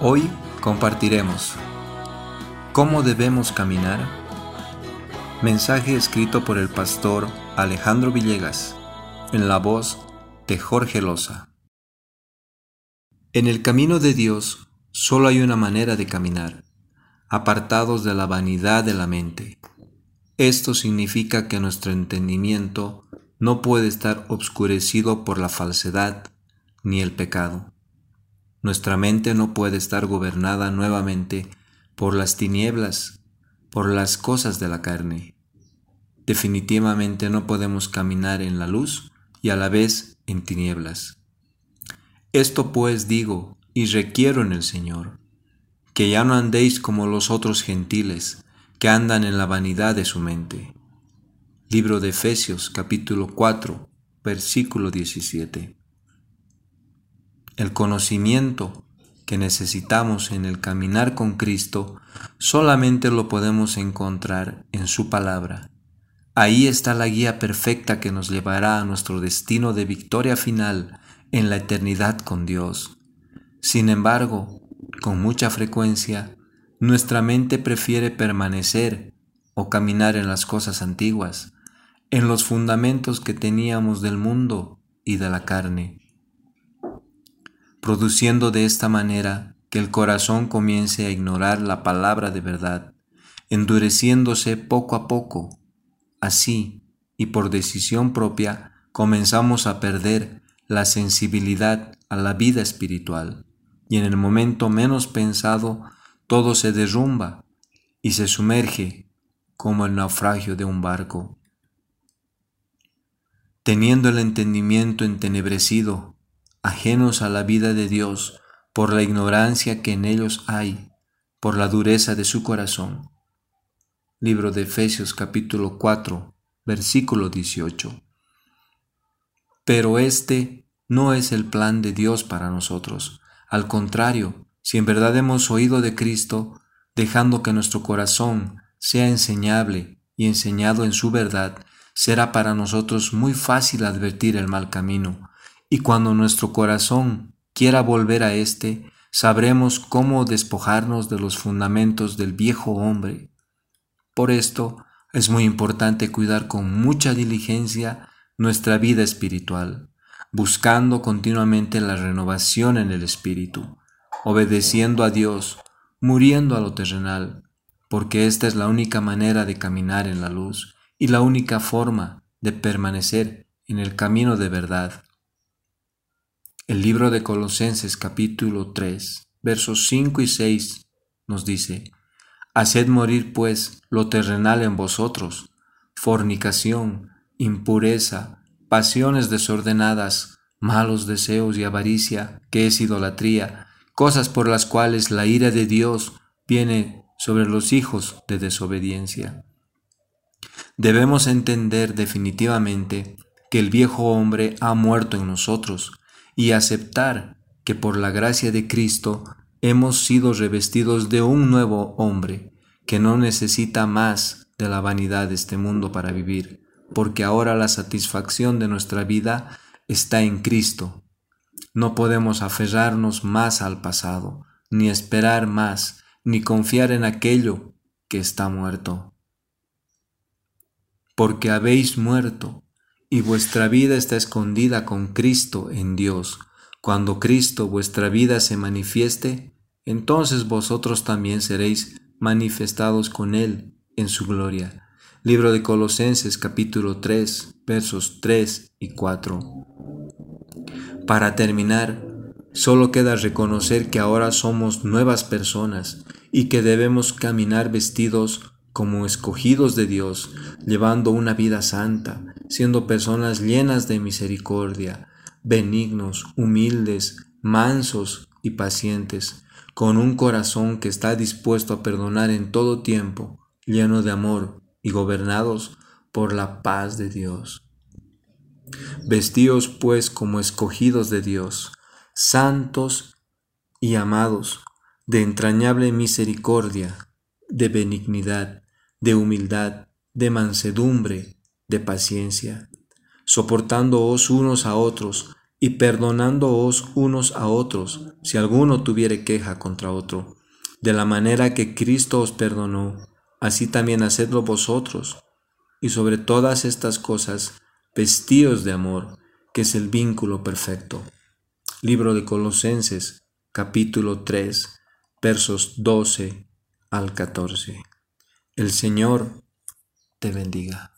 Hoy compartiremos ¿Cómo debemos caminar? Mensaje escrito por el pastor Alejandro Villegas en la voz de Jorge Loza. En el camino de Dios solo hay una manera de caminar, apartados de la vanidad de la mente. Esto significa que nuestro entendimiento no puede estar obscurecido por la falsedad ni el pecado. Nuestra mente no puede estar gobernada nuevamente por las tinieblas, por las cosas de la carne. Definitivamente no podemos caminar en la luz y a la vez en tinieblas. Esto pues digo y requiero en el Señor, que ya no andéis como los otros gentiles, que andan en la vanidad de su mente. Libro de Efesios capítulo 4, versículo 17. El conocimiento que necesitamos en el caminar con Cristo solamente lo podemos encontrar en su palabra. Ahí está la guía perfecta que nos llevará a nuestro destino de victoria final en la eternidad con Dios. Sin embargo, con mucha frecuencia, nuestra mente prefiere permanecer o caminar en las cosas antiguas, en los fundamentos que teníamos del mundo y de la carne produciendo de esta manera que el corazón comience a ignorar la palabra de verdad, endureciéndose poco a poco. Así, y por decisión propia, comenzamos a perder la sensibilidad a la vida espiritual, y en el momento menos pensado todo se derrumba y se sumerge como el naufragio de un barco. Teniendo el entendimiento entenebrecido ajenos a la vida de Dios por la ignorancia que en ellos hay, por la dureza de su corazón. Libro de Efesios capítulo 4, versículo 18. Pero este no es el plan de Dios para nosotros. Al contrario, si en verdad hemos oído de Cristo, dejando que nuestro corazón sea enseñable y enseñado en su verdad, será para nosotros muy fácil advertir el mal camino, y cuando nuestro corazón quiera volver a éste, sabremos cómo despojarnos de los fundamentos del viejo hombre. Por esto es muy importante cuidar con mucha diligencia nuestra vida espiritual, buscando continuamente la renovación en el espíritu, obedeciendo a Dios, muriendo a lo terrenal, porque esta es la única manera de caminar en la luz y la única forma de permanecer en el camino de verdad el libro de Colosenses capítulo 3, versos 5 y 6 nos dice, Haced morir pues lo terrenal en vosotros, fornicación, impureza, pasiones desordenadas, malos deseos y avaricia, que es idolatría, cosas por las cuales la ira de Dios viene sobre los hijos de desobediencia. Debemos entender definitivamente que el viejo hombre ha muerto en nosotros, y aceptar que por la gracia de Cristo hemos sido revestidos de un nuevo hombre que no necesita más de la vanidad de este mundo para vivir, porque ahora la satisfacción de nuestra vida está en Cristo. No podemos aferrarnos más al pasado, ni esperar más, ni confiar en aquello que está muerto. Porque habéis muerto y vuestra vida está escondida con Cristo en Dios. Cuando Cristo vuestra vida se manifieste, entonces vosotros también seréis manifestados con Él en su gloria. Libro de Colosenses capítulo 3 versos 3 y 4. Para terminar, solo queda reconocer que ahora somos nuevas personas y que debemos caminar vestidos como escogidos de Dios, llevando una vida santa, siendo personas llenas de misericordia, benignos, humildes, mansos y pacientes, con un corazón que está dispuesto a perdonar en todo tiempo, lleno de amor y gobernados por la paz de Dios. Vestíos pues como escogidos de Dios, santos y amados, de entrañable misericordia, de benignidad, de humildad, de mansedumbre, de paciencia, soportándoos unos a otros y perdonándoos unos a otros, si alguno tuviere queja contra otro. De la manera que Cristo os perdonó, así también hacedlo vosotros. Y sobre todas estas cosas, vestíos de amor, que es el vínculo perfecto. Libro de Colosenses, capítulo 3, versos 12 al 14. El Señor te bendiga.